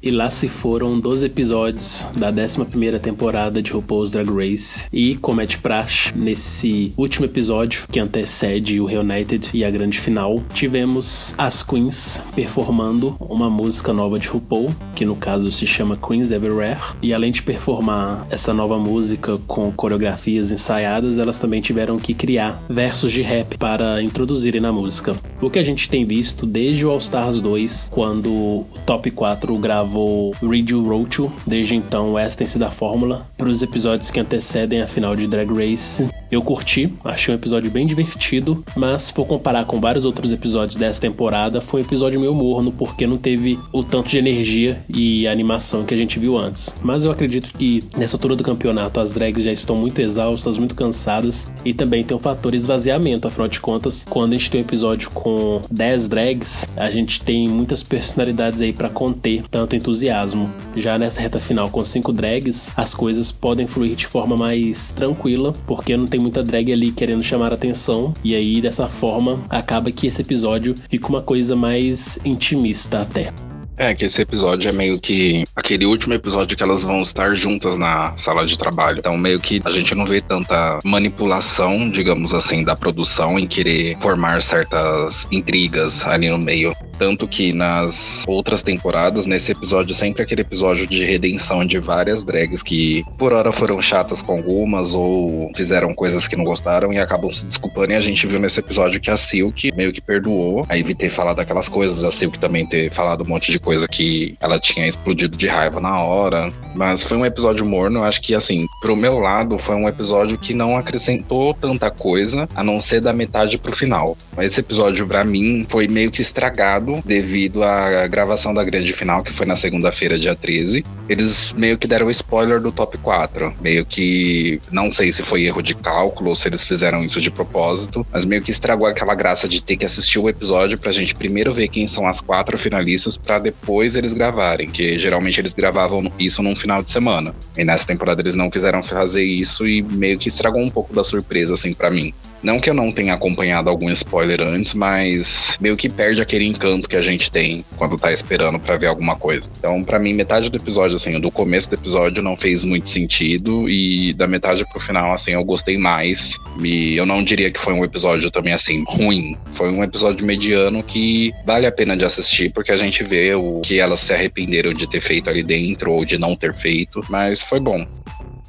E lá se foram 12 episódios da 11 temporada de RuPaul's Drag Race. E, como é de praxe, nesse último episódio, que antecede o Reunited e a grande final, tivemos as Queens performando uma música nova de RuPaul, que no caso se chama Queens Everywhere. E além de performar essa nova música com coreografias ensaiadas, elas também tiveram que criar versos de rap para introduzirem na música. O que a gente tem visto desde o All Stars 2, quando o Top 4 grava gravou Wrote You. Desde então, essa tem sido a fórmula para os episódios que antecedem a final de Drag Race. Eu curti, achei um episódio bem divertido, mas for comparar com vários outros episódios dessa temporada, foi um episódio meio morno porque não teve o tanto de energia e animação que a gente viu antes. Mas eu acredito que nessa altura do campeonato as drags já estão muito exaustas, muito cansadas e também tem o fator esvaziamento, afinal de contas, quando a gente tem um episódio com 10 drags, a gente tem muitas personalidades aí para conter tanto entusiasmo. Já nessa reta final com cinco drags, as coisas podem fluir de forma mais tranquila, porque não tem muita drag ali querendo chamar atenção, e aí dessa forma acaba que esse episódio fica uma coisa mais intimista até. É, que esse episódio é meio que aquele último episódio que elas vão estar juntas na sala de trabalho. Então, meio que a gente não vê tanta manipulação, digamos assim, da produção em querer formar certas intrigas ali no meio. Tanto que nas outras temporadas, nesse episódio, sempre aquele episódio de redenção de várias drags que por hora foram chatas com algumas ou fizeram coisas que não gostaram e acabam se desculpando. E a gente viu nesse episódio que a Silk meio que perdoou a Ivy ter falado aquelas coisas, a Silk também ter falado um monte de coisa que ela tinha explodido de raiva na hora. Mas foi um episódio morno, acho que assim, pro meu lado, foi um episódio que não acrescentou tanta coisa, a não ser da metade pro final. Esse episódio, para mim, foi meio que estragado devido à gravação da grande final, que foi na segunda-feira, dia 13. Eles meio que deram spoiler do top 4. Meio que. Não sei se foi erro de cálculo ou se eles fizeram isso de propósito, mas meio que estragou aquela graça de ter que assistir o episódio pra gente primeiro ver quem são as quatro finalistas para depois eles gravarem, que geralmente eles gravavam isso num final de semana. E nessa temporada eles não quiseram fazer isso e meio que estragou um pouco da surpresa, assim, para mim. Não que eu não tenha acompanhado algum spoiler antes, mas meio que perde aquele encanto que a gente tem quando tá esperando para ver alguma coisa. Então, para mim, metade do episódio, assim, do começo do episódio não fez muito sentido e da metade pro final, assim, eu gostei mais. E eu não diria que foi um episódio também, assim, ruim. Foi um episódio mediano que vale a pena de assistir porque a gente vê o que elas se arrependeram de ter feito ali dentro ou de não ter feito, mas foi bom.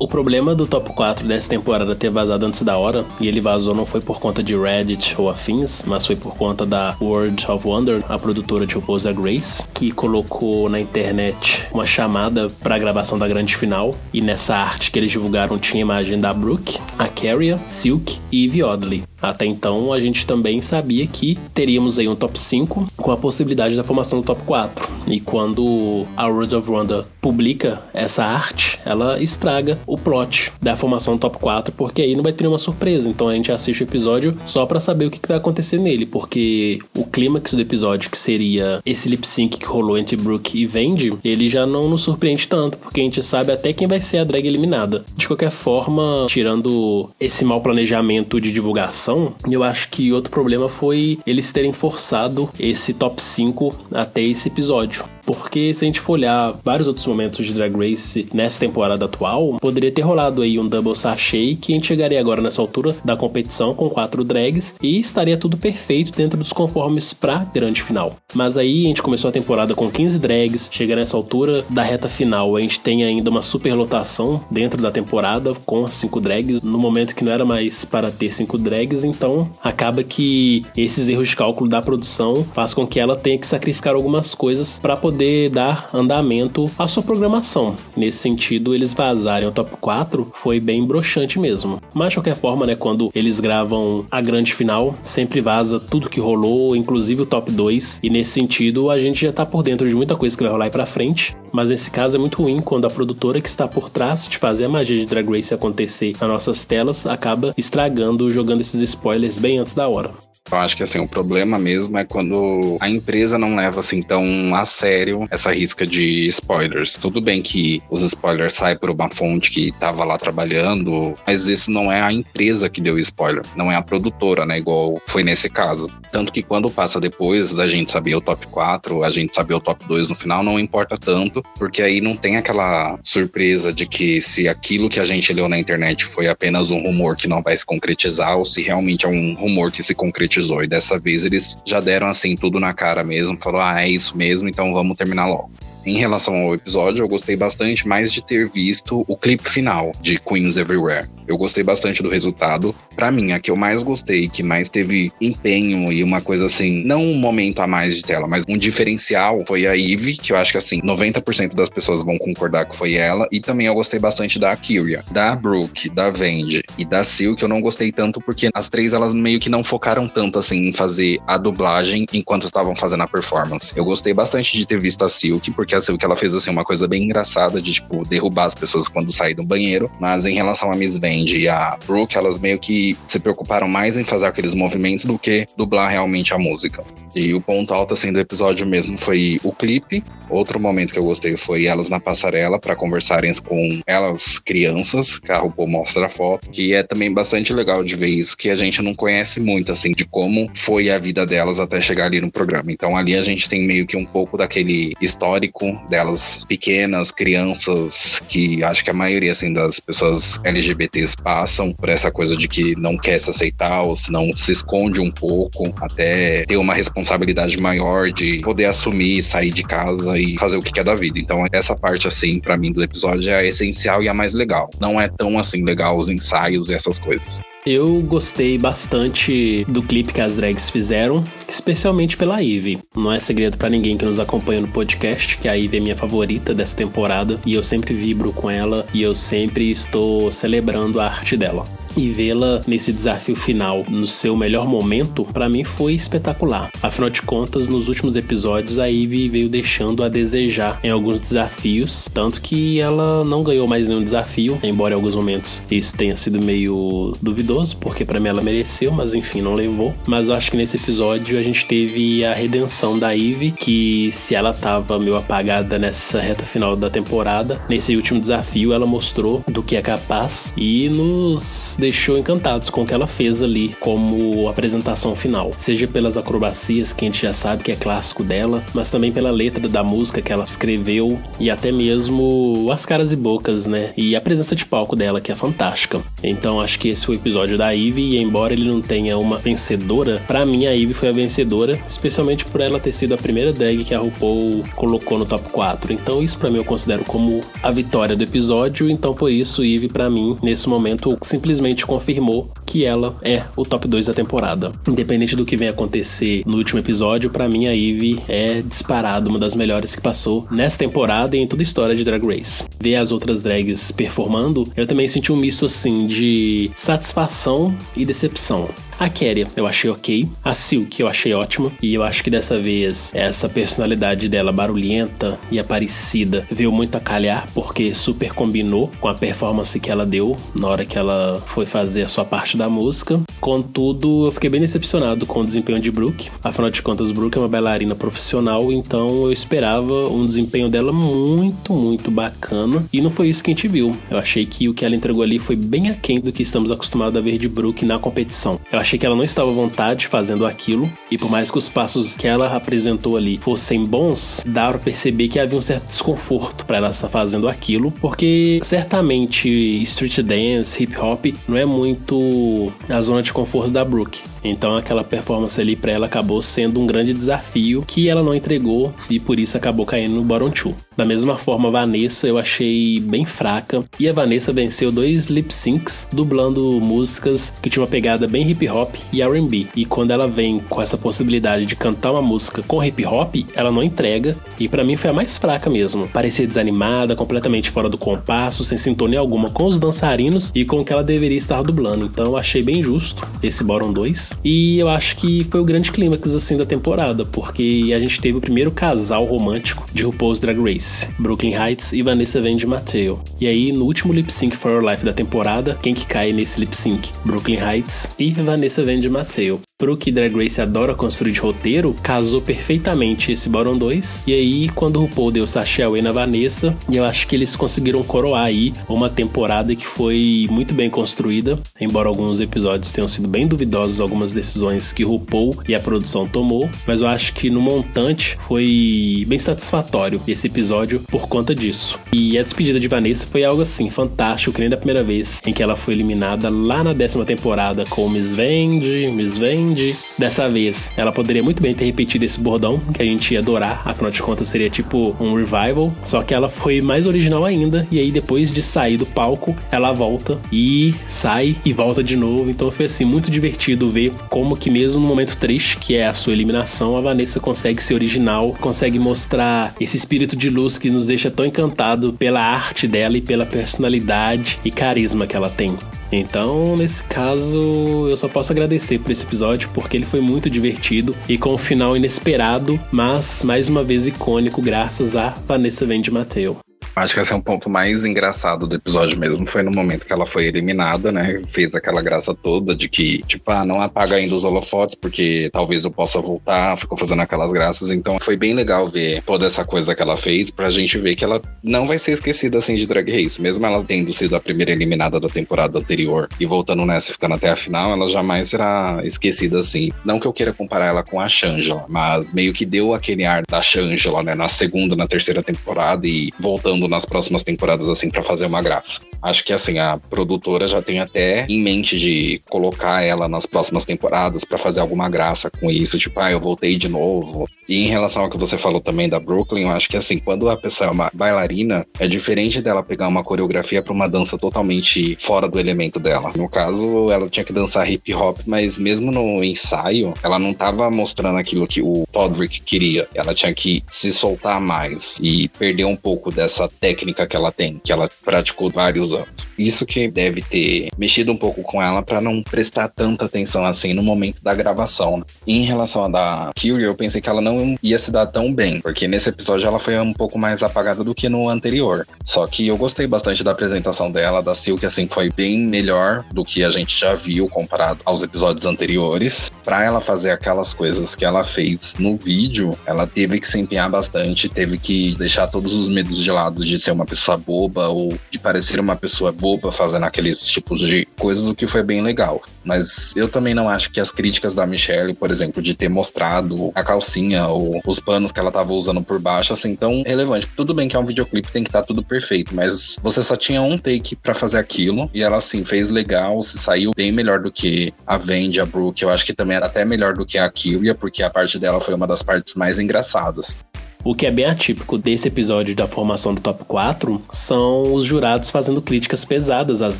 O problema do top 4 dessa temporada ter vazado antes da hora, e ele vazou não foi por conta de Reddit ou afins, mas foi por conta da World of Wonder, a produtora de RuPaul's Grace, que colocou na internet uma chamada para a gravação da grande final, e nessa arte que eles divulgaram tinha imagem da Brooke, a Carrie, Silk e Eve Oddly. Até então, a gente também sabia que teríamos aí um top 5 com a possibilidade da formação do top 4. E quando a World of Wonder publica essa arte, ela estraga o plot da formação do top 4, porque aí não vai ter nenhuma surpresa. Então a gente assiste o episódio só para saber o que, que, vai acontecer nele, porque o clímax do episódio, que seria esse lip sync que rolou entre Brooke e Vendi, ele já não nos surpreende tanto, porque a gente sabe até quem vai ser a drag eliminada. De qualquer forma, tirando esse mau planejamento de divulgação eu acho que outro problema foi eles terem forçado esse top 5 até esse episódio. Porque se a gente for olhar vários outros momentos de Drag Race nessa temporada atual, poderia ter rolado aí um double sachet que a gente chegaria agora nessa altura da competição com quatro drags e estaria tudo perfeito dentro dos conformes pra grande final. Mas aí a gente começou a temporada com 15 drags, chega nessa altura da reta final, a gente tem ainda uma superlotação dentro da temporada com cinco drags, no momento que não era mais para ter cinco drags, então acaba que esses erros de cálculo da produção faz com que ela tenha que sacrificar algumas coisas para poder poder dar andamento à sua programação. Nesse sentido, eles vazarem o top 4 foi bem broxante mesmo. Mas de qualquer forma, né, quando eles gravam a grande final, sempre vaza tudo que rolou, inclusive o top 2, e nesse sentido a gente já tá por dentro de muita coisa que vai rolar aí pra frente. Mas nesse caso é muito ruim quando a produtora que está por trás de fazer a magia de Drag Race acontecer nas nossas telas acaba estragando, jogando esses spoilers bem antes da hora. Eu acho que assim, o problema mesmo é quando a empresa não leva assim tão a sério essa risca de spoilers. Tudo bem que os spoilers saem por uma fonte que tava lá trabalhando, mas isso não é a empresa que deu spoiler, não é a produtora, né? Igual foi nesse caso. Tanto que quando passa depois da gente saber o top 4, a gente saber o top 2 no final, não importa tanto, porque aí não tem aquela surpresa de que se aquilo que a gente leu na internet foi apenas um rumor que não vai se concretizar, ou se realmente é um rumor que se concretizou. E dessa vez eles já deram assim tudo na cara mesmo, falou: ah, é isso mesmo, então vamos terminar logo. Em relação ao episódio, eu gostei bastante mais de ter visto o clipe final de Queens Everywhere. Eu gostei bastante do resultado. Para mim, a que eu mais gostei, que mais teve empenho e uma coisa assim, não um momento a mais de tela, mas um diferencial foi a Eve, que eu acho que assim, 90% das pessoas vão concordar que foi ela. E também eu gostei bastante da Kyria, da Brooke, da Vendi e da Sil, que eu não gostei tanto porque as três elas meio que não focaram tanto assim em fazer a dublagem enquanto estavam fazendo a performance. Eu gostei bastante de ter visto a Silk, porque a Silk ela fez assim uma coisa bem engraçada de tipo derrubar as pessoas quando saem do banheiro, mas em relação a Miss Vendi e a Brooke, elas meio que se preocuparam mais em fazer aqueles movimentos do que dublar realmente a música. E o ponto alto assim do episódio mesmo foi o clipe. Outro momento que eu gostei foi elas na passarela para conversarem com elas crianças, que a RuPaul mostra a foto, que é também bastante legal de ver isso, que a gente não conhece muito assim de como foi a vida delas até chegar ali no programa. Então ali a gente tem meio que um pouco daquele histórico delas pequenas, crianças, que acho que a maioria assim das pessoas LGBTs passam por essa coisa de que não quer se aceitar ou se não se esconde um pouco, até ter uma responsabilidade maior de poder assumir, sair de casa e fazer o que quer da vida. Então, essa parte, assim, para mim do episódio é a essencial e a mais legal. Não é tão assim legal os ensaios e essas coisas. Eu gostei bastante do clipe que as drags fizeram, especialmente pela Ivy. Não é segredo para ninguém que nos acompanha no podcast que a Ivy é minha favorita dessa temporada e eu sempre vibro com ela e eu sempre estou celebrando a arte dela e vê-la nesse desafio final no seu melhor momento, para mim foi espetacular. Afinal de contas, nos últimos episódios a Ivy veio deixando a desejar em alguns desafios, tanto que ela não ganhou mais nenhum desafio, embora em alguns momentos isso tenha sido meio duvidoso, porque para mim ela mereceu, mas enfim, não levou. Mas acho que nesse episódio a gente teve a redenção da Ivy, que se ela tava meio apagada nessa reta final da temporada, nesse último desafio ela mostrou do que é capaz e nos deixou encantados com o que ela fez ali como apresentação final. Seja pelas acrobacias, que a gente já sabe que é clássico dela, mas também pela letra da música que ela escreveu e até mesmo as caras e bocas, né? E a presença de palco dela, que é fantástica. Então acho que esse foi o episódio da Ivy, e embora ele não tenha uma vencedora, para mim a Ivy foi a vencedora, especialmente por ela ter sido a primeira drag que a RuPaul colocou no top 4. Então isso para mim eu considero como a vitória do episódio, então por isso Ivy para mim nesse momento simplesmente finalmente confirmou que ela é o top 2 da temporada. Independente do que vem acontecer no último episódio, para mim a Ivy é disparado uma das melhores que passou nessa temporada e em toda a história de Drag Race. Ver as outras drags performando, eu também senti um misto assim de satisfação e decepção. A Keria eu achei ok. A Silk eu achei ótima. E eu acho que dessa vez essa personalidade dela barulhenta e aparecida veio muito a calhar, porque super combinou com a performance que ela deu na hora que ela foi fazer a sua parte da música. Contudo, eu fiquei bem decepcionado com o desempenho de Brooke. Afinal de contas, Brooke é uma bailarina profissional, então eu esperava um desempenho dela muito, muito bacana. E não foi isso que a gente viu. Eu achei que o que ela entregou ali foi bem aquém do que estamos acostumados a ver de Brooke na competição. Eu achei que ela não estava à vontade fazendo aquilo, e por mais que os passos que ela apresentou ali fossem bons, dá para perceber que havia um certo desconforto para ela estar fazendo aquilo, porque certamente street dance, hip hop não é muito a zona de conforto da Brooke. Então aquela performance ali para ela acabou sendo um grande desafio que ela não entregou e por isso acabou caindo no bottom 2. Da mesma forma, Vanessa eu achei bem fraca e a Vanessa venceu dois lip syncs dublando músicas que tinham uma pegada bem hip hop e R&B. E quando ela vem com essa possibilidade de cantar uma música com hip hop, ela não entrega e para mim foi a mais fraca mesmo. Parecia desanimada, completamente fora do compasso, sem sintonia alguma com os dançarinos e com o que ela deveria estar dublando. Então eu achei bem justo esse bottom 2 e eu acho que foi o grande clímax assim da temporada, porque a gente teve o primeiro casal romântico de RuPaul's Drag Race, Brooklyn Heights e Vanessa Van de Mateo. E aí, no último lip sync for Your Life da temporada, quem que cai nesse lip sync? Brooklyn Heights e Vanessa Van de Mateo. Pro que Drag Race adora construir de roteiro, casou perfeitamente esse Bottom 2. E aí, quando o RuPaul deu Sasha Away na Vanessa, eu acho que eles conseguiram coroar aí uma temporada que foi muito bem construída, embora alguns episódios tenham sido bem duvidosos algumas decisões que RuPaul e a produção tomou, mas eu acho que no montante foi bem satisfatório esse episódio por conta disso. E a despedida de Vanessa foi algo assim fantástico, que nem da primeira vez em que ela foi eliminada lá na décima temporada com Miss Vende, Miss Vende. Dessa vez, ela poderia muito bem ter repetido esse bordão, que a gente ia adorar, afinal de contas seria tipo um revival, só que ela foi mais original ainda, e aí depois de sair do palco, ela volta e sai e volta de novo, então foi assim muito divertido ver como que mesmo no momento triste, que é a sua eliminação, a Vanessa consegue ser original, consegue mostrar esse espírito de luz que nos deixa tão encantado pela arte dela e pela personalidade e carisma que ela tem. Então, nesse caso, eu só posso agradecer por esse episódio porque ele foi muito divertido e com um final inesperado, mas mais uma vez icônico graças a Vanessa Vende Mateo. Acho que esse é um ponto mais engraçado do episódio mesmo. Foi no momento que ela foi eliminada, né? Fez aquela graça toda de que, tipo, ah, não apaga ainda os holofotes, porque talvez eu possa voltar. Ficou fazendo aquelas graças. Então foi bem legal ver toda essa coisa que ela fez pra gente ver que ela não vai ser esquecida assim de Drag Race. Mesmo ela tendo sido a primeira eliminada da temporada anterior e voltando nessa e ficando até a final, ela jamais será esquecida assim. Não que eu queira comparar ela com a Shangela, mas meio que deu aquele ar da Shangela, né? Na segunda, na terceira temporada e voltando nas próximas temporadas, assim, para fazer uma graça. Acho que, assim, a produtora já tem até em mente de colocar ela nas próximas temporadas para fazer alguma graça com isso, tipo, ah, eu voltei de novo. E em relação ao que você falou também da Brooklyn, eu acho que, assim, quando a pessoa é uma bailarina, é diferente dela pegar uma coreografia para uma dança totalmente fora do elemento dela. No caso, ela tinha que dançar hip hop, mas mesmo no ensaio, ela não tava mostrando aquilo que o Todrick queria. Ela tinha que se soltar mais e perder um pouco dessa técnica que ela tem, que ela praticou vários anos. Isso que deve ter mexido um pouco com ela para não prestar tanta atenção assim no momento da gravação. Né? Em relação a da Kyrie, eu pensei que ela não ia se dar tão bem, porque nesse episódio ela foi um pouco mais apagada do que no anterior. Só que eu gostei bastante da apresentação dela, da Silk, assim, foi bem melhor do que a gente já viu comparado aos episódios anteriores. Para ela fazer aquelas coisas que ela fez no vídeo, ela teve que se empenhar bastante, teve que deixar todos os medos de lado de ser uma pessoa boba ou de parecer uma pessoa boba fazendo aqueles tipos de coisas, o que foi bem legal. Mas eu também não acho que as críticas da Michelle, por exemplo, de ter mostrado a calcinha ou os panos que ela tava usando por baixo, assim, tão relevante. Tudo bem que é um videoclipe, tem que estar tá tudo perfeito, mas você só tinha um take para fazer aquilo e ela, assim, fez legal, se saiu bem melhor do que a Vendi, a Brooke. Eu acho que também era até melhor do que a Kyria, porque a parte dela foi uma das partes mais engraçadas. O que é bem atípico desse episódio da formação do top 4 são os jurados fazendo críticas pesadas às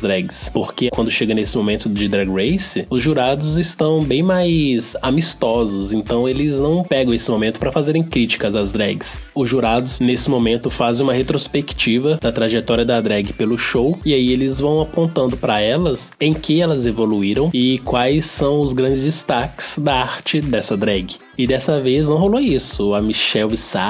drags. Porque quando chega nesse momento de drag race, os jurados estão bem mais amistosos, então eles não pegam esse momento para fazerem críticas às drags. Os jurados, nesse momento, fazem uma retrospectiva da trajetória da drag pelo show e aí eles vão apontando para elas em que elas evoluíram e quais são os grandes destaques da arte dessa drag. E dessa vez não rolou isso. A Michelle Visage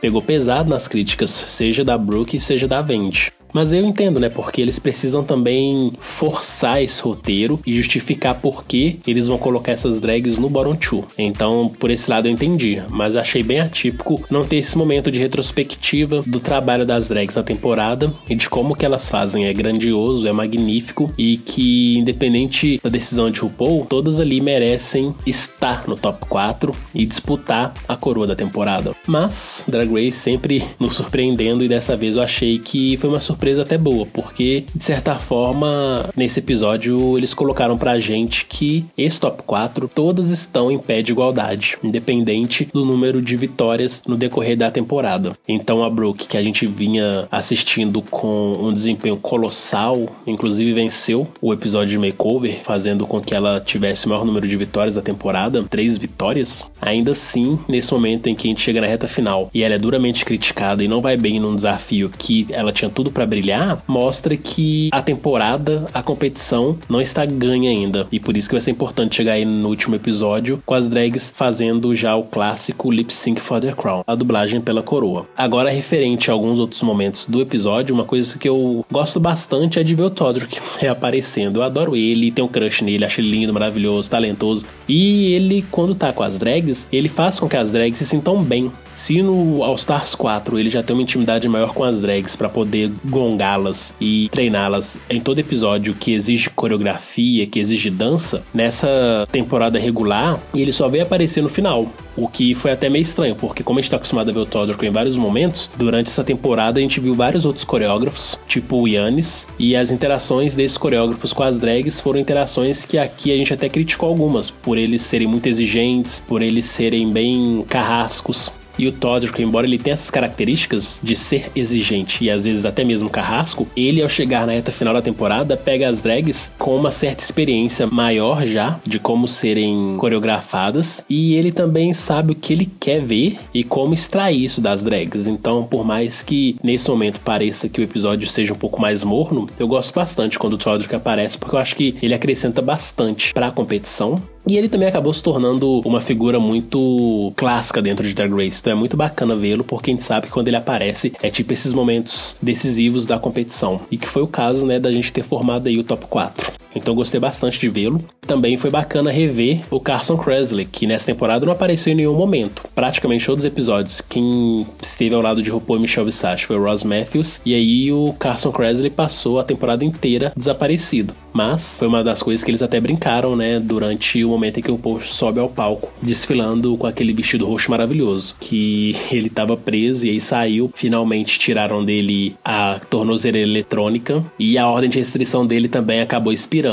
pegou pesado nas críticas, seja da Brooke, seja da Vente. Mas eu entendo, né? Porque eles precisam também forçar esse roteiro e justificar por que eles vão colocar essas drags no bottom 2. Então, por esse lado eu entendi. Mas achei bem atípico não ter esse momento de retrospectiva do trabalho das drags na temporada e de como que elas fazem. É grandioso, é magnífico e que, independente da decisão de RuPaul, todas ali merecem estar no top 4 e disputar a coroa da temporada. Mas Drag Race sempre nos surpreendendo e dessa vez eu achei que foi uma surpresa surpresa até boa, porque de certa forma, nesse episódio eles colocaram pra gente que esse top 4 todas estão em pé de igualdade, independente do número de vitórias no decorrer da temporada. Então a Brooke, que a gente vinha assistindo com um desempenho colossal, inclusive venceu o episódio de makeover, fazendo com que ela tivesse o maior número de vitórias da temporada, três vitórias. Ainda assim, nesse momento em que a gente chega na reta final e ela é duramente criticada e não vai bem num desafio que ela tinha tudo para brilhar, mostra que a temporada, a competição não está ganha ainda. E por isso que vai ser importante chegar aí no último episódio com as drags fazendo já o clássico Lip Sync for the Crown, a dublagem pela coroa. Agora, referente a alguns outros momentos do episódio, uma coisa que eu gosto bastante é de ver o Todrick reaparecendo. Eu adoro ele, tenho um crush nele, acho ele lindo, maravilhoso, talentoso. E ele, quando tá com as drags, ele faz com que as drags se sintam bem. Se no All Stars 4 ele já tem uma intimidade maior com as drags para poder gongá-las e treiná-las em todo episódio que exige coreografia, que exige dança, nessa temporada regular ele só veio aparecer no final. O que foi até meio estranho, porque como a gente tá acostumado a ver o Todrick em vários momentos, durante essa temporada a gente viu vários outros coreógrafos, tipo o Yannis, e as interações desses coreógrafos com as drags foram interações que aqui a gente até criticou algumas, por eles serem muito exigentes, por eles serem bem carrascos. E o Todrick, embora ele tenha essas características de ser exigente e às vezes até mesmo carrasco, ele ao chegar na reta final da temporada pega as drags com uma certa experiência maior já de como serem coreografadas e ele também sabe o que ele quer ver e como extrair isso das drags. Então, por mais que nesse momento pareça que o episódio seja um pouco mais morno, eu gosto bastante quando o Todrick aparece porque eu acho que ele acrescenta bastante para a competição e ele também acabou se tornando uma figura muito clássica dentro de Drag Race. Então é muito bacana vê-lo, porque a gente sabe que quando ele aparece é tipo esses momentos decisivos da competição. E que foi o caso, né, da gente ter formado aí o top 4. Então gostei bastante de vê-lo. Também foi bacana rever o Carson Kressley, que nessa temporada não apareceu em nenhum momento. Praticamente todos os episódios, quem esteve ao lado de RuPaul e Michelle Visage foi o Ross Matthews, e aí o Carson Kressley passou a temporada inteira desaparecido. Mas foi uma das coisas que eles até brincaram, né, durante o momento em que o Paul sobe ao palco, desfilando com aquele vestido roxo maravilhoso, que ele estava preso e aí saiu. Finalmente tiraram dele a tornozeleira eletrônica e a ordem de restrição dele também acabou expirando.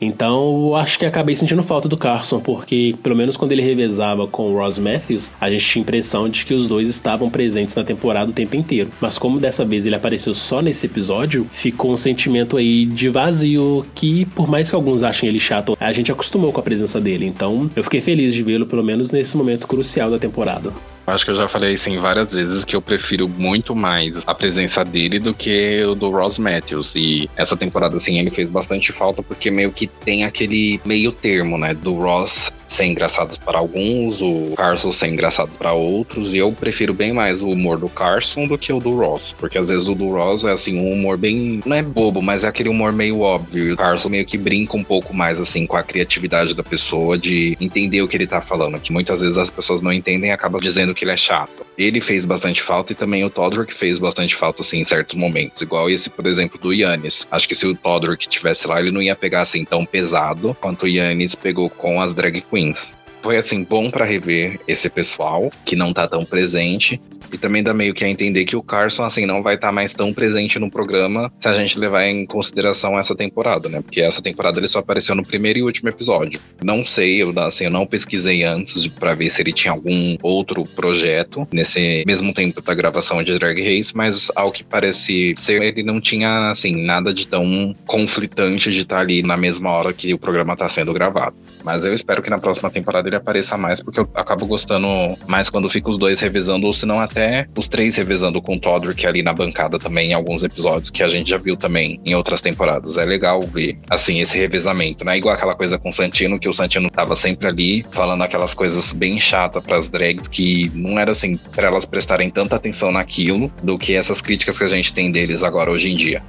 Então, eu acho que acabei sentindo falta do Carson, porque pelo menos quando ele revezava com o Ross Matthews, a gente tinha a impressão de que os dois estavam presentes na temporada o tempo inteiro. Mas como dessa vez ele apareceu só nesse episódio, ficou um sentimento aí de vazio que, por mais que alguns achem ele chato, a gente acostumou com a presença dele. Então, eu fiquei feliz de vê-lo pelo menos nesse momento crucial da temporada. Acho que eu já falei assim várias vezes que eu prefiro muito mais a presença dele do que o do Ross Matthews. E essa temporada, assim, ele fez bastante falta porque meio que tem aquele meio termo, né? Do Ross ser engraçado para alguns, o Carson ser engraçado para outros. E eu prefiro bem mais o humor do Carson do que o do Ross. Porque às vezes o do Ross é assim, um humor bem. Não é bobo, mas é aquele humor meio óbvio. E o Carson meio que brinca um pouco mais assim com a criatividade da pessoa de entender o que ele tá falando. Que muitas vezes as pessoas não entendem e acabam dizendo que ele é chato. Ele fez bastante falta e também o Todrick fez bastante falta, assim, em certos momentos. Igual esse, por exemplo, do Yannis. Acho que se o Todrick tivesse lá, ele não ia pegar assim tão pesado quanto o Yannis pegou com as drag queens foi assim bom para rever esse pessoal que não tá tão presente e também dá meio que a entender que o Carson assim não vai estar tá mais tão presente no programa se a gente levar em consideração essa temporada, né? Porque essa temporada ele só apareceu no primeiro e último episódio. Não sei, eu assim, eu não pesquisei antes para ver se ele tinha algum outro projeto nesse mesmo tempo da gravação de Drag Race, mas ao que parece ser, ele não tinha assim nada de tão conflitante de estar tá ali na mesma hora que o programa está sendo gravado. Mas eu espero que na próxima temporada ele ele apareça mais, porque eu acabo gostando mais quando fica os dois revezando, ou se não até os três revezando com o Todrick ali na bancada também em alguns episódios, que a gente já viu também em outras temporadas. É legal ver, assim, esse revezamento, né? Igual aquela coisa com o Santino, que o Santino tava sempre ali falando aquelas coisas bem chatas pras drags, que não era assim, pra elas prestarem tanta atenção naquilo, do que essas críticas que a gente tem deles agora hoje em dia.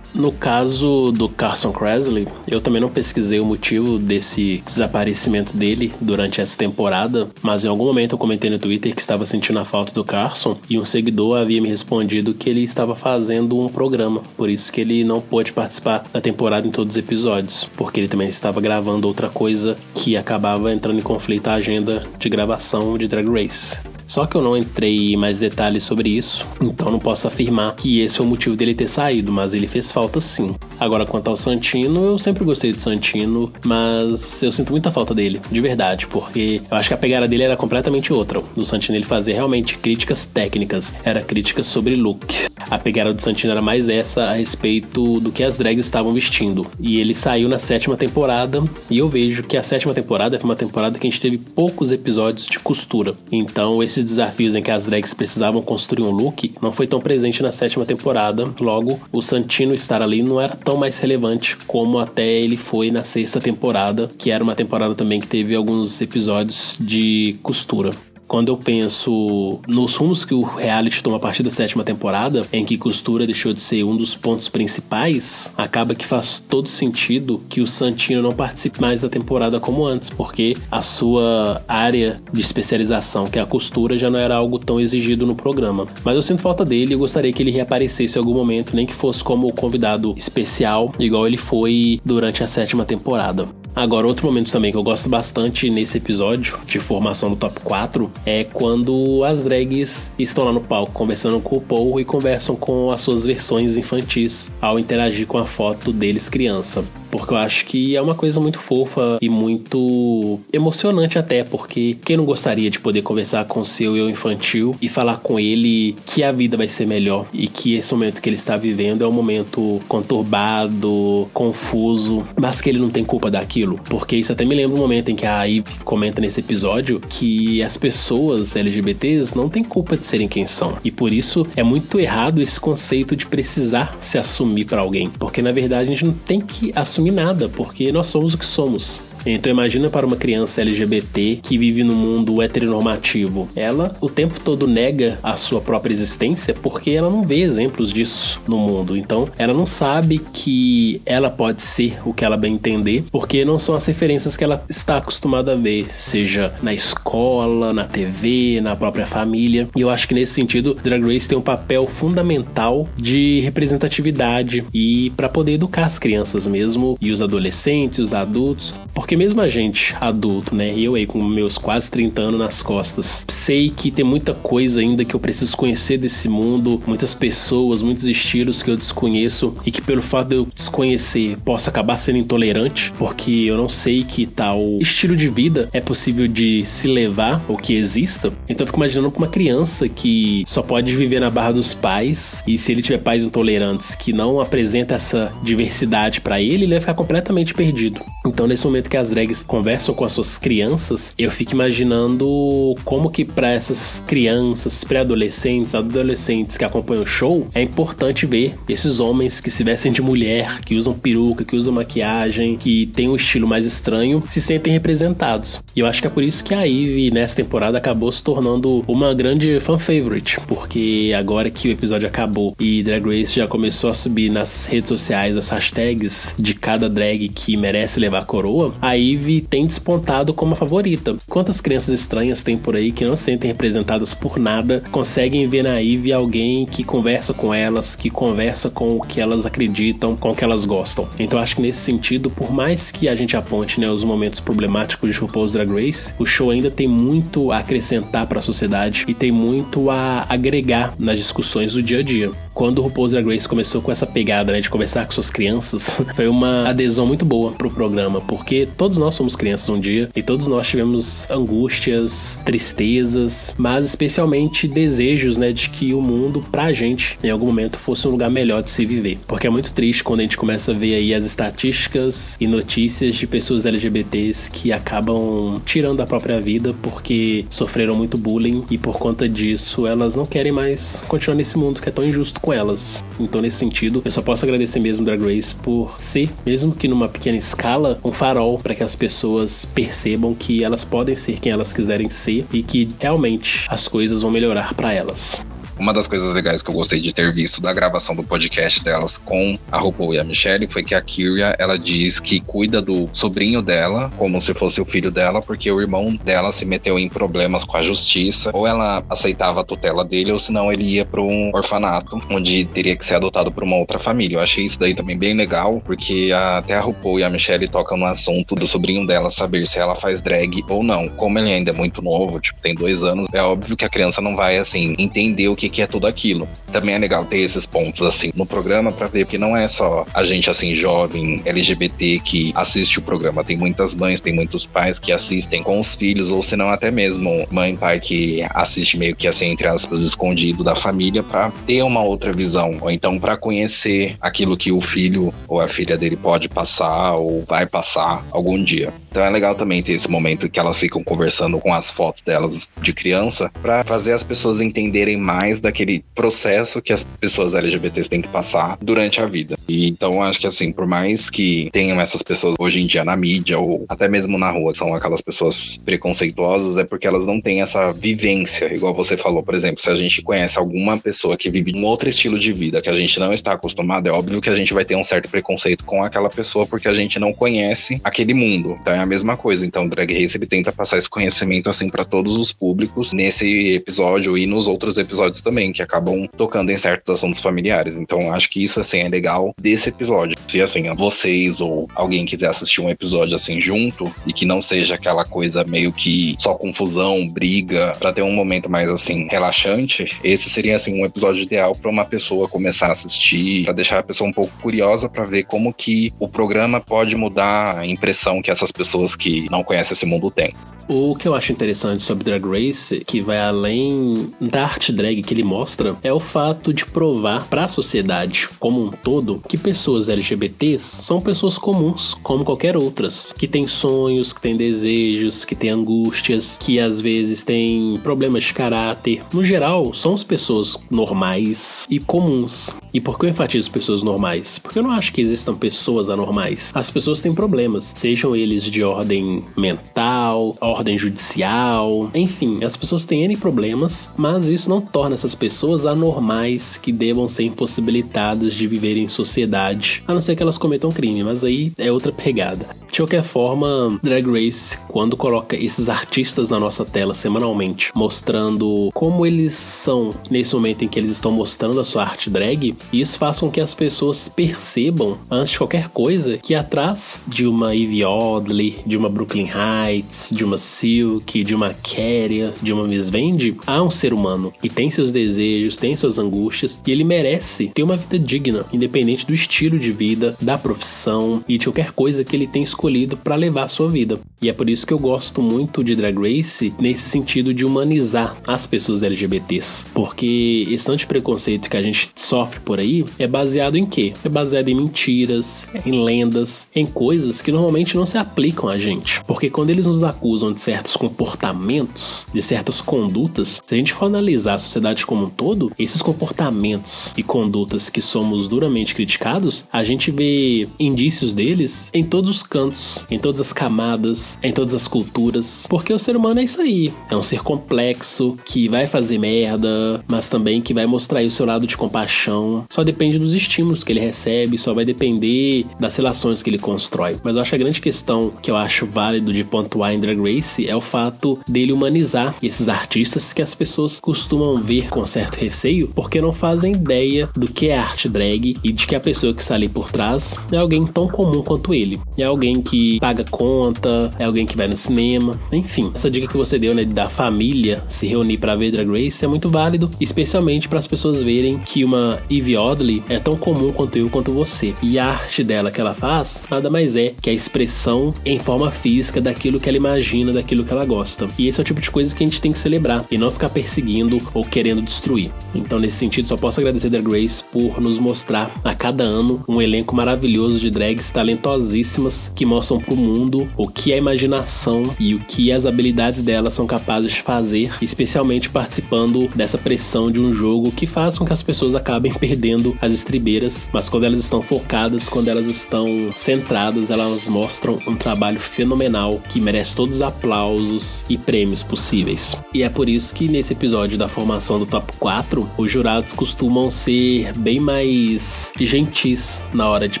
No caso do Carson Kressley, eu também não pesquisei o motivo desse desaparecimento dele durante essa temporada, mas em algum momento eu comentei no Twitter que estava sentindo a falta do Carson e um seguidor havia me respondido que ele estava fazendo um programa, por isso que ele não pôde participar da temporada em todos os episódios, porque ele também estava gravando outra coisa que acabava entrando em conflito a agenda de gravação de Drag Race. Só que eu não entrei em mais detalhes sobre isso, então não posso afirmar que esse é o motivo dele ter saído, mas ele fez falta sim. Agora, quanto ao Santino, eu sempre gostei de Santino, mas eu sinto muita falta dele, de verdade, porque eu acho que a pegada dele era completamente outra. No Santino ele fazia realmente críticas técnicas, era críticas sobre look. A pegada do Santino era mais essa a respeito do que as drags estavam vestindo. E ele saiu na sétima temporada, e eu vejo que a sétima temporada foi uma temporada que a gente teve poucos episódios de costura. Então, esses desafios em que as drags precisavam construir um look não foi tão presente na sétima temporada. Logo, o Santino estar ali não era tão mais relevante como até ele foi na sexta temporada, que era uma temporada também que teve alguns episódios de costura. Quando eu penso nos rumos que o reality toma a partir da sétima temporada, em que costura deixou de ser um dos pontos principais, acaba que faz todo sentido que o Santino não participe mais da temporada como antes, porque a sua área de especialização, que é a costura, já não era algo tão exigido no programa. Mas eu sinto falta dele e gostaria que ele reaparecesse em algum momento, nem que fosse como convidado especial, igual ele foi durante a sétima temporada. Agora, outro momento também que eu gosto bastante nesse episódio de formação do top 4 é quando as drags estão lá no palco conversando com o Paul e conversam com as suas versões infantis ao interagir com a foto deles criança porque eu acho que é uma coisa muito fofa e muito emocionante até, porque quem não gostaria de poder conversar com seu eu infantil e falar com ele que a vida vai ser melhor e que esse momento que ele está vivendo é um momento conturbado, confuso, mas que ele não tem culpa daquilo, porque isso até me lembra um momento em que a Eve comenta nesse episódio que as pessoas LGBTs não têm culpa de serem quem são. E por isso é muito errado esse conceito de precisar se assumir para alguém, porque na verdade a gente não tem que assumir nada, porque nós somos o que somos. Então imagina para uma criança LGBT que vive no mundo heteronormativo. Ela o tempo todo nega a sua própria existência porque ela não vê exemplos disso no mundo. Então ela não sabe que ela pode ser o que ela bem entender, porque não são as referências que ela está acostumada a ver, seja na escola, na TV, na própria família. E eu acho que nesse sentido, Drag Race tem um papel fundamental de representatividade e para poder educar as crianças mesmo e os adolescentes, os adultos, porque porque mesmo a gente, adulto, né? Eu aí com meus quase 30 anos nas costas, sei que tem muita coisa ainda que eu preciso conhecer desse mundo, muitas pessoas, muitos estilos que eu desconheço e que pelo fato de eu desconhecer possa acabar sendo intolerante, porque eu não sei que tal estilo de vida é possível de se levar ou que exista. Então eu fico imaginando com uma criança que só pode viver na barra dos pais e se ele tiver pais intolerantes que não apresentam essa diversidade para ele, ele vai ficar completamente perdido. Então nesse momento que as as drags conversam com as suas crianças, eu fico imaginando como que para essas crianças, pré-adolescentes, adolescentes que acompanham o show, é importante ver esses homens que se vestem de mulher, que usam peruca, que usam maquiagem, que tem um estilo mais estranho, se sentem representados. E eu acho que é por isso que a Ivy nessa temporada acabou se tornando uma grande fan favorite, porque agora que o episódio acabou e Drag Race já começou a subir nas redes sociais as hashtags de cada drag que merece levar a coroa, a Eve tem despontado como a favorita. Quantas crianças estranhas tem por aí que não se sentem representadas por nada, conseguem ver na Eve alguém que conversa com elas, que conversa com o que elas acreditam, com o que elas gostam. Então acho que nesse sentido, por mais que a gente aponte né, os momentos problemáticos de RuPaul's Drag Race, o show ainda tem muito a acrescentar para a sociedade e tem muito a agregar nas discussões do dia a dia. Quando o RuPaul's Drag Race começou com essa pegada né, de conversar com suas crianças, foi uma adesão muito boa pro programa, porque todos nós somos crianças um dia e todos nós tivemos angústias, tristezas, mas especialmente desejos, né, de que o mundo pra gente em algum momento fosse um lugar melhor de se viver. Porque é muito triste quando a gente começa a ver aí as estatísticas e notícias de pessoas LGBTs que acabam tirando a própria vida porque sofreram muito bullying e por conta disso elas não querem mais continuar nesse mundo que é tão injusto com elas. Então, nesse sentido, eu só posso agradecer mesmo Drag Race por ser, mesmo que numa pequena escala, um farol para que as pessoas percebam que elas podem ser quem elas quiserem ser e que realmente as coisas vão melhorar para elas. Uma das coisas legais que eu gostei de ter visto da gravação do podcast delas com a RuPaul e a Michelle foi que a Kyria, ela diz que cuida do sobrinho dela como se fosse o filho dela, porque o irmão dela se meteu em problemas com a justiça, ou ela aceitava a tutela dele, ou senão ele ia para um orfanato, onde teria que ser adotado por uma outra família. Eu achei isso daí também bem legal, porque até a RuPaul e a Michelle tocam no assunto do sobrinho dela saber se ela faz drag ou não. Como ele ainda é muito novo, tipo, tem dois anos, é óbvio que a criança não vai, assim, entender o que que, que é tudo aquilo. Também é legal ter esses pontos assim no programa para ver que não é só a gente assim jovem LGBT que assiste o programa, tem muitas mães, tem muitos pais que assistem com os filhos ou se não até mesmo mãe e pai que assiste meio que assim entre aspas escondido da família para ter uma outra visão ou então para conhecer aquilo que o filho ou a filha dele pode passar ou vai passar algum dia. Então é legal também ter esse momento que elas ficam conversando com as fotos delas de criança para fazer as pessoas entenderem mais daquele processo que as pessoas LGBTs têm que passar durante a vida. E então acho que assim, por mais que tenham essas pessoas hoje em dia na mídia ou até mesmo na rua, são aquelas pessoas preconceituosas, é porque elas não têm essa vivência, igual você falou, por exemplo, se a gente conhece alguma pessoa que vive um outro estilo de vida que a gente não está acostumado, é óbvio que a gente vai ter um certo preconceito com aquela pessoa porque a gente não conhece aquele mundo. Então é a mesma coisa. Então o Drag Race ele tenta passar esse conhecimento assim para todos os públicos nesse episódio e nos outros episódios também, que acabam tocando em certos assuntos familiares. Então acho que isso assim é legal desse episódio. Se assim, vocês ou alguém quiser assistir um episódio assim junto e que não seja aquela coisa meio que só confusão, briga, para ter um momento mais assim relaxante, esse seria assim um episódio ideal para uma pessoa começar a assistir, para deixar a pessoa um pouco curiosa para ver como que o programa pode mudar a impressão que essas pessoas que não conhecem esse mundo têm. O que eu acho interessante sobre Drag Race, que vai além da arte drag que ele mostra, é o fato de provar para a sociedade como um todo que pessoas LGBTs são pessoas comuns, como qualquer outras, que têm sonhos, que têm desejos, que têm angústias, que às vezes têm problemas de caráter. No geral, somos pessoas normais e comuns. E por que eu enfatizo pessoas normais? Porque eu não acho que existam pessoas anormais. As pessoas têm problemas, sejam eles de ordem mental, judicial, enfim, as pessoas têm N problemas, mas isso não torna essas pessoas anormais que devam ser impossibilitadas de viver em sociedade, a não ser que elas cometam crime, mas aí é outra pegada. De qualquer forma, Drag Race, quando coloca esses artistas na nossa tela semanalmente, mostrando como eles são nesse momento em que eles estão mostrando a sua arte drag, isso faz com que as pessoas percebam, antes de qualquer coisa, que atrás de uma Eve Oddly, de uma Brooklyn Heights, de uma Silk, de uma Keria, de uma Miss Vendi, há um ser humano que tem seus desejos, tem suas angústias e ele merece ter uma vida digna, independente do estilo de vida, da profissão e de qualquer coisa que ele tenha escolhido para levar a sua vida. E é por isso que eu gosto muito de Drag Race nesse sentido de humanizar as pessoas LGBTs, porque esse tanto de preconceito que a gente sofre por aí é baseado em quê? É baseado em mentiras, em lendas, em coisas que normalmente não se aplicam a gente. Porque quando eles nos acusam de certos comportamentos, de certas condutas, se a gente for analisar a sociedade como um todo, esses comportamentos e condutas que somos duramente criticados, a gente vê indícios deles em todos os cantos, em todas as camadas, em todas as culturas. Porque o ser humano é isso aí. É um ser complexo que vai fazer merda, mas também que vai mostrar aí o seu lado de compaixão. Só depende dos estímulos que ele recebe, só vai depender das relações que ele constrói. Mas eu acho a grande questão que eu acho válido de pontuar em Drag Race é o fato dele humanizar esses artistas que as pessoas costumam ver com certo receio porque não fazem ideia do que é arte drag e de que a pessoa que está ali por trás é alguém tão comum quanto ele. É alguém que paga conta, é alguém que vai no cinema, enfim. Essa dica que você deu, né, da família se reunir para ver Drag Race é muito válido, especialmente para as pessoas verem que uma Eve Oddly é tão comum quanto eu quanto você. E a arte dela que ela faz nada mais é que a expressão em forma física daquilo que ela imagina, daquilo que ela gosta. E esse é o tipo de coisa que a gente tem que celebrar e não ficar perseguindo ou querendo destruir. Então, nesse sentido, só posso agradecer Drag Race por nos mostrar a cada ano um elenco maravilhoso de drags talentosíssimas que mostram pro mundo o que a imaginação e o que as habilidades delas são capazes de fazer, especialmente participando dessa pressão de um jogo que faz com que as pessoas acabem perdendo as estribeiras, mas quando elas estão focadas, quando elas estão centradas, elas mostram um trabalho fenomenal que merece todos os aplausos e prêmios possíveis. E é por isso que nesse episódio da formação do top 4, os jurados costumam ser bem mais gentis na hora de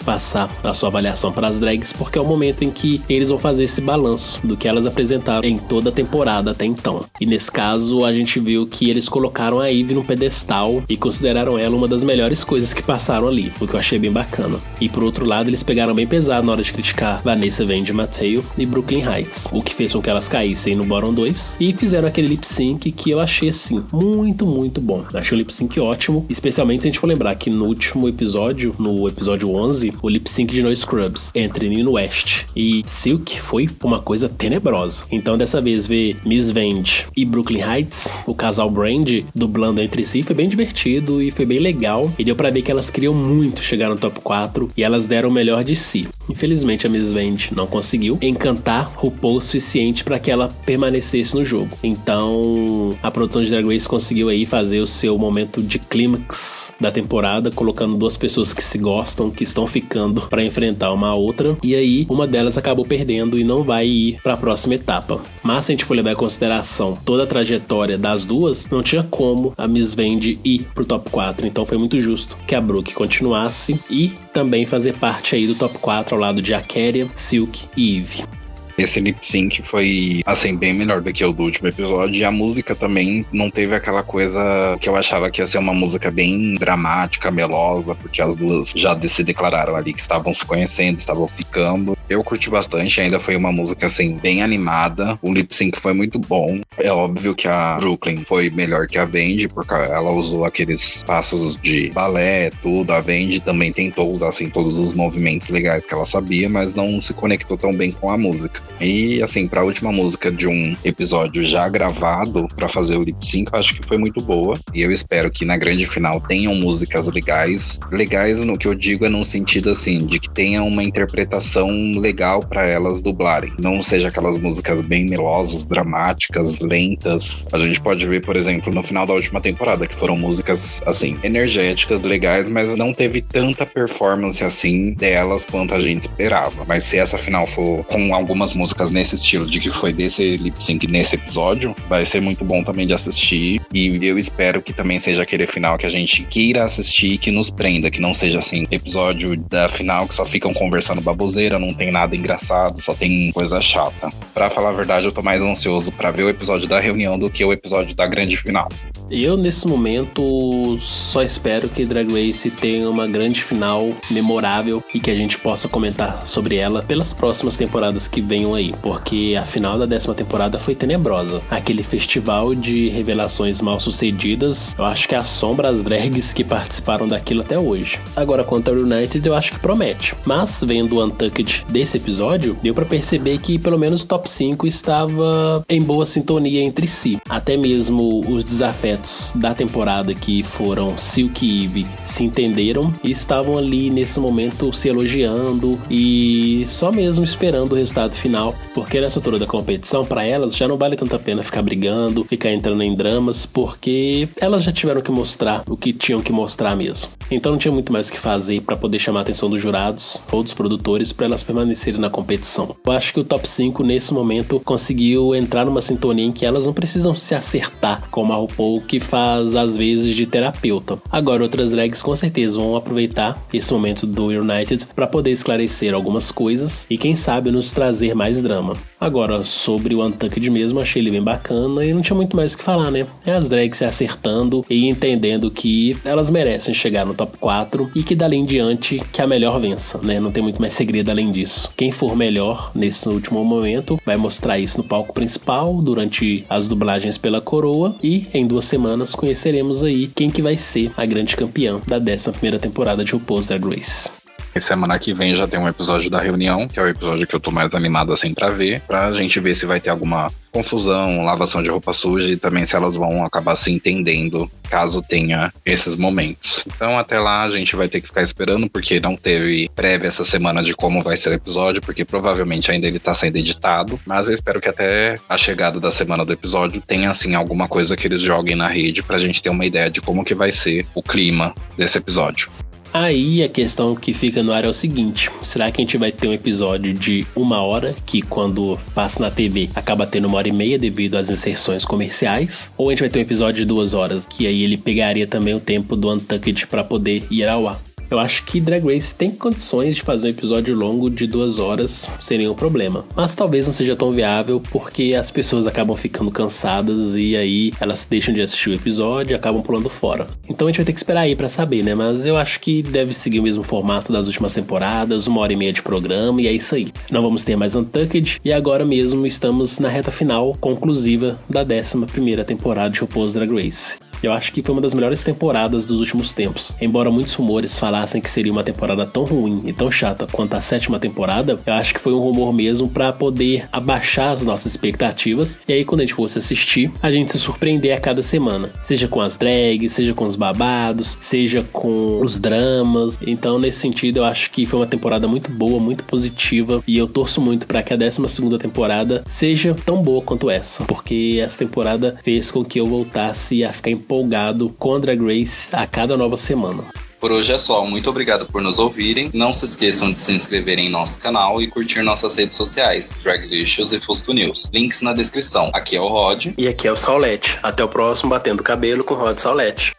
passar a sua avaliação para as drags, porque é o momento em que eles vão fazer esse balanço do que elas apresentaram em toda a temporada até então. E nesse caso, a gente viu que eles colocaram a Eve no pedestal e consideraram ela uma das melhores coisas que passaram ali, o que eu achei bem bacana. E por outro lado, eles pegaram bem pesado na hora de criticar Vanessa Vendi Mateo e Brooklyn Heights, o que fez com que elas caíssem no Bottom 2 e fizeram aquele lip sync que eu achei assim muito, muito bom. Achei o lip sync ótimo, especialmente se a gente for lembrar que no último episódio, no episódio 11, o lip sync de No Scrubs entre Nino West e Silk foi uma coisa tenebrosa. Então dessa vez ver Miss Vende e Brooklyn Heights, o casal Brand dublando entre si, foi bem divertido e foi bem legal e deu para ver que elas queriam muito chegar no top 4 e elas deram o melhor de si. Infelizmente a Miss Vende não conseguiu encantar RuPaul o suficiente para que ela permanecesse no jogo. Então, a produção de Drag Race conseguiu aí fazer o seu momento de clímax da temporada, colocando duas pessoas que se gostam, que estão ficando para enfrentar uma outra, e aí uma delas acabou perdendo e não vai ir para a próxima etapa. Mas se a gente for levar em consideração toda a trajetória das duas, não tinha como a Miss Vende ir pro top 4, então foi muito justo que a Brooke continuasse e também fazer parte aí do top 4 ao lado de Akeria, Silk e Eve. Esse lip sync foi, assim, bem melhor do que o do último episódio. E a música também não teve aquela coisa que eu achava que ia ser uma música bem dramática, melosa, porque as duas já se declararam ali que estavam se conhecendo, estavam ficando. Eu curti bastante, ainda foi uma música, assim, bem animada. O lip sync foi muito bom. É óbvio que a Brooklyn foi melhor que a Vendi, porque ela usou aqueles passos de balé, tudo. A Vendi também tentou usar, assim, todos os movimentos legais que ela sabia, mas não se conectou tão bem com a música. E assim, para a última música de um episódio já gravado para fazer o lip sync, eu acho que foi muito boa. E eu espero que na grande final tenham músicas legais. Legais no que eu digo é num sentido assim, de que tenha uma interpretação legal para elas dublarem. Não seja aquelas músicas bem melosas, dramáticas, lentas. A gente pode ver, por exemplo, no final da última temporada, que foram músicas assim, energéticas, legais, mas não teve tanta performance assim delas quanto a gente esperava. Mas se essa final for com algumas músicas nesse estilo de que foi desse lip sync nesse episódio, vai ser muito bom também de assistir. E eu espero que também seja aquele final que a gente queira assistir e que nos prenda, que não seja assim, episódio da final que só ficam conversando baboseira, não tem nada engraçado, só tem coisa chata. Para falar a verdade, eu tô mais ansioso para ver o episódio da reunião do que o episódio da grande final. Eu, nesse momento, só espero que Drag Race tenha uma grande final memorável e que a gente possa comentar sobre ela pelas próximas temporadas que venham aí, porque a final da décima temporada foi tenebrosa. Aquele festival de revelações mal sucedidas, eu acho que assombra as drags que participaram daquilo até hoje. Agora, quanto ao United, eu acho que promete. Mas, vendo o Untucked desse episódio, deu para perceber que pelo menos o top 5 estava em boa sintonia entre si. Até mesmo os desafios da temporada que foram Silk e Eve se entenderam e estavam ali nesse momento se elogiando e só mesmo esperando o resultado final, porque nessa altura da competição, para elas já não vale tanta pena ficar brigando, ficar entrando em dramas, porque elas já tiveram que mostrar o que tinham que mostrar mesmo. Então não tinha muito mais o que fazer para poder chamar a atenção dos jurados ou dos produtores para elas permanecerem na competição. Eu acho que o top 5 nesse momento conseguiu entrar numa sintonia em que elas não precisam se acertar como a RuPaul que faz às vezes de terapeuta. Agora, outras drags com certeza vão aproveitar esse momento do United para poder esclarecer algumas coisas e quem sabe nos trazer mais drama. Agora, sobre o Untucked mesmo, achei ele bem bacana e não tinha muito mais o que falar, né? É as drags se acertando e entendendo que elas merecem chegar no top 4 e que dali em diante que a melhor vença, né? Não tem muito mais segredo além disso. Quem for melhor nesse último momento vai mostrar isso no palco principal durante as dublagens pela coroa e em duas semanas conheceremos aí quem que vai ser a grande campeã da 11 primeira temporada de RuPaul's Drag Race. E semana que vem já tem um episódio da reunião, que é o episódio que eu tô mais animado assim pra ver, pra gente ver se vai ter alguma confusão, lavação de roupa suja e também se elas vão acabar se entendendo caso tenha esses momentos. Então até lá a gente vai ter que ficar esperando porque não teve prévia essa semana de como vai ser o episódio, porque provavelmente ainda ele tá sendo editado, mas eu espero que até a chegada da semana do episódio tenha assim alguma coisa que eles joguem na rede pra gente ter uma ideia de como que vai ser o clima desse episódio. Aí a questão que fica no ar é o seguinte: será que a gente vai ter um episódio de uma hora, que quando passa na TV acaba tendo uma hora e meia devido às inserções comerciais? Ou a gente vai ter um episódio de duas horas, que aí ele pegaria também o tempo do Untucked para poder ir ao ar? Eu acho que Drag Race tem condições de fazer um episódio longo de duas horas sem nenhum problema. Mas talvez não seja tão viável porque as pessoas acabam ficando cansadas e aí elas deixam de assistir o episódio e acabam pulando fora. Então a gente vai ter que esperar aí para saber, né? Mas eu acho que deve seguir o mesmo formato das últimas temporadas, uma hora e meia de programa e é isso aí. Não vamos ter mais Untucked e agora mesmo estamos na reta final conclusiva da 11 primeira temporada de RuPaul's Drag Race. Eu acho que foi uma das melhores temporadas dos últimos tempos. Embora muitos rumores falassem que seria uma temporada tão ruim e tão chata quanto a sétima temporada, eu acho que foi um rumor mesmo para poder abaixar as nossas expectativas e aí quando a gente fosse assistir, a gente se surpreender a cada semana, seja com as drags, seja com os babados, seja com os dramas. Então, nesse sentido, eu acho que foi uma temporada muito boa, muito positiva e eu torço muito para que a 12 segunda temporada seja tão boa quanto essa, porque essa temporada fez com que eu voltasse a ficar empolgado com a Drag Race a cada nova semana. Por hoje é só. Muito obrigado por nos ouvirem. Não se esqueçam de se inscrever em nosso canal e curtir nossas redes sociais, Draglicious e Fusco News. Links na descrição. Aqui é o Rod. E aqui é o Saulete. Até o próximo Batendo Cabelo com Rod Saulete.